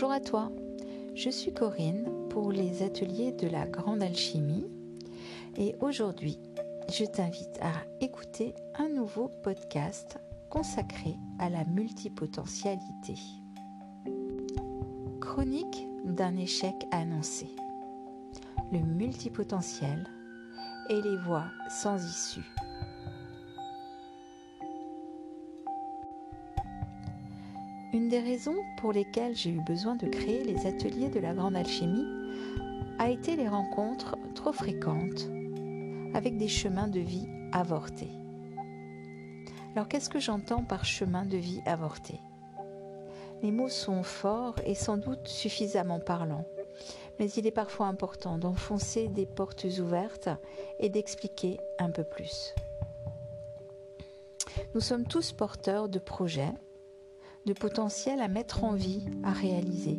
Bonjour à toi, je suis Corinne pour les ateliers de la grande alchimie et aujourd'hui je t'invite à écouter un nouveau podcast consacré à la multipotentialité. Chronique d'un échec annoncé. Le multipotentiel et les voies sans issue. Une des raisons pour lesquelles j'ai eu besoin de créer les ateliers de la grande alchimie a été les rencontres trop fréquentes avec des chemins de vie avortés. Alors qu'est-ce que j'entends par chemin de vie avorté? Les mots sont forts et sans doute suffisamment parlants, mais il est parfois important d'enfoncer des portes ouvertes et d'expliquer un peu plus. Nous sommes tous porteurs de projets de potentiel à mettre en vie, à réaliser.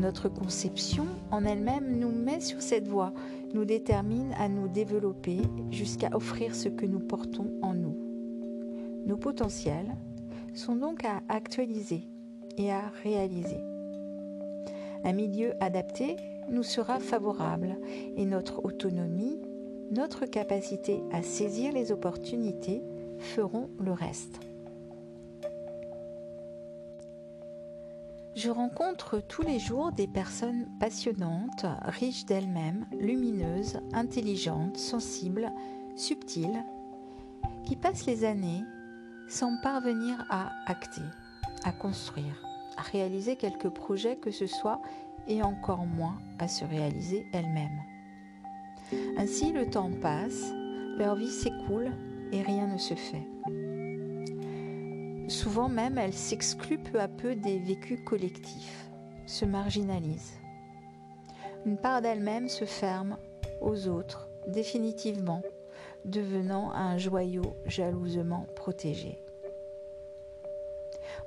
Notre conception en elle-même nous met sur cette voie, nous détermine à nous développer jusqu'à offrir ce que nous portons en nous. Nos potentiels sont donc à actualiser et à réaliser. Un milieu adapté nous sera favorable et notre autonomie, notre capacité à saisir les opportunités feront le reste. Je rencontre tous les jours des personnes passionnantes, riches d'elles-mêmes, lumineuses, intelligentes, sensibles, subtiles, qui passent les années sans parvenir à acter, à construire, à réaliser quelques projets que ce soit et encore moins à se réaliser elles-mêmes. Ainsi le temps passe, leur vie s'écoule et rien ne se fait. Souvent même, elle s'exclut peu à peu des vécus collectifs, se marginalise. Une part d'elle-même se ferme aux autres définitivement, devenant un joyau jalousement protégé.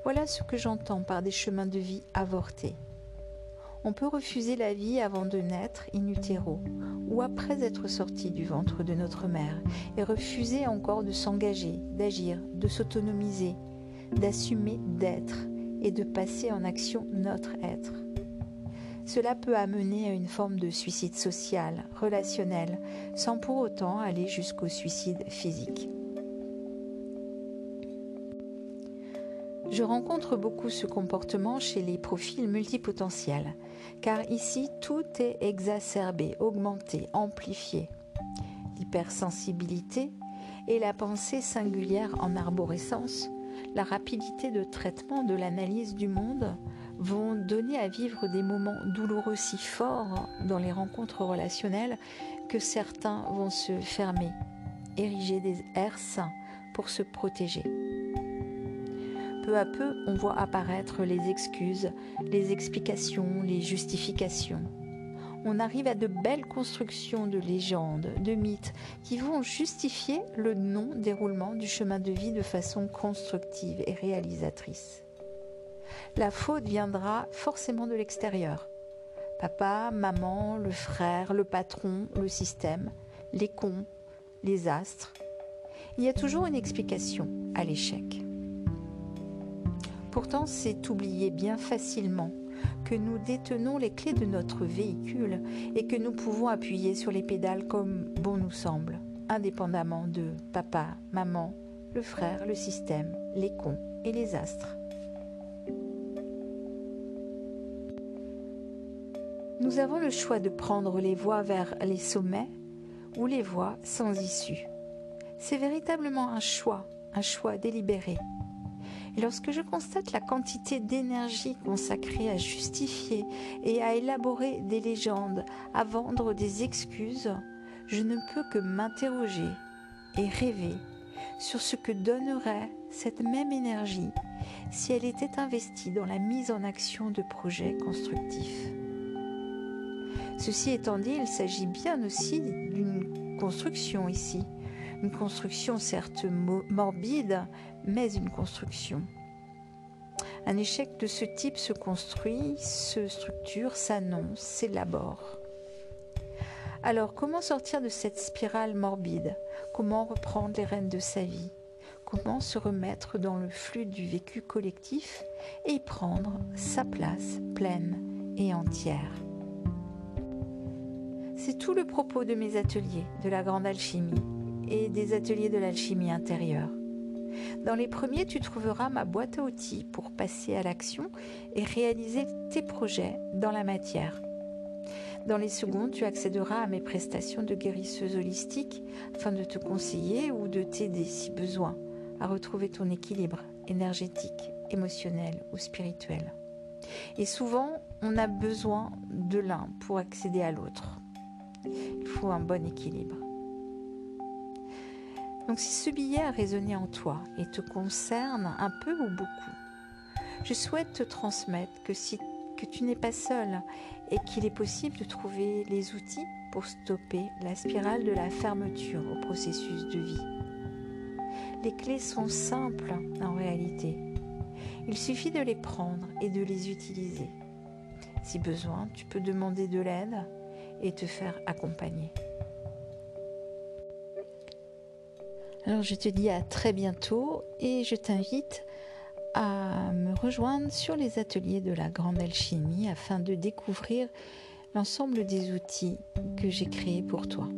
Voilà ce que j'entends par des chemins de vie avortés. On peut refuser la vie avant de naître in utero ou après être sorti du ventre de notre mère et refuser encore de s'engager, d'agir, de s'autonomiser, d'assumer d'être et de passer en action notre être. Cela peut amener à une forme de suicide social, relationnel, sans pour autant aller jusqu'au suicide physique. Je rencontre beaucoup ce comportement chez les profils multipotentiels, car ici tout est exacerbé, augmenté, amplifié. L'hypersensibilité et la pensée singulière en arborescence la rapidité de traitement de l'analyse du monde vont donner à vivre des moments douloureux si forts dans les rencontres relationnelles que certains vont se fermer, ériger des herses pour se protéger. Peu à peu, on voit apparaître les excuses, les explications, les justifications on arrive à de belles constructions de légendes, de mythes, qui vont justifier le non-déroulement du chemin de vie de façon constructive et réalisatrice. La faute viendra forcément de l'extérieur. Papa, maman, le frère, le patron, le système, les cons, les astres. Il y a toujours une explication à l'échec. Pourtant, c'est oublié bien facilement que nous détenons les clés de notre véhicule et que nous pouvons appuyer sur les pédales comme bon nous semble, indépendamment de papa, maman, le frère, le système, les cons et les astres. Nous avons le choix de prendre les voies vers les sommets ou les voies sans issue. C'est véritablement un choix, un choix délibéré. Lorsque je constate la quantité d'énergie consacrée à justifier et à élaborer des légendes, à vendre des excuses, je ne peux que m'interroger et rêver sur ce que donnerait cette même énergie si elle était investie dans la mise en action de projets constructifs. Ceci étant dit, il s'agit bien aussi d'une construction ici, une construction certes morbide, mais une construction. Un échec de ce type se construit, se structure, s'annonce, s'élabore. Alors, comment sortir de cette spirale morbide? Comment reprendre les rênes de sa vie? Comment se remettre dans le flux du vécu collectif et y prendre sa place pleine et entière? C'est tout le propos de mes ateliers de la grande alchimie et des ateliers de l'alchimie intérieure. Dans les premiers, tu trouveras ma boîte à outils pour passer à l'action et réaliser tes projets dans la matière. Dans les secondes, tu accéderas à mes prestations de guérisseuse holistique afin de te conseiller ou de t'aider si besoin à retrouver ton équilibre énergétique, émotionnel ou spirituel. Et souvent, on a besoin de l'un pour accéder à l'autre. Il faut un bon équilibre. Donc si ce billet a résonné en toi et te concerne un peu ou beaucoup, je souhaite te transmettre que, tu n'es pas seul et qu'il est possible de trouver les outils pour stopper la spirale de la fermeture au processus de vie. Les clés sont simples en réalité. Il suffit de les prendre et de les utiliser. Si besoin, tu peux demander de l'aide et te faire accompagner. Alors je te dis à très bientôt et je t'invite à me rejoindre sur les ateliers de la grande alchimie afin de découvrir l'ensemble des outils que j'ai créés pour toi.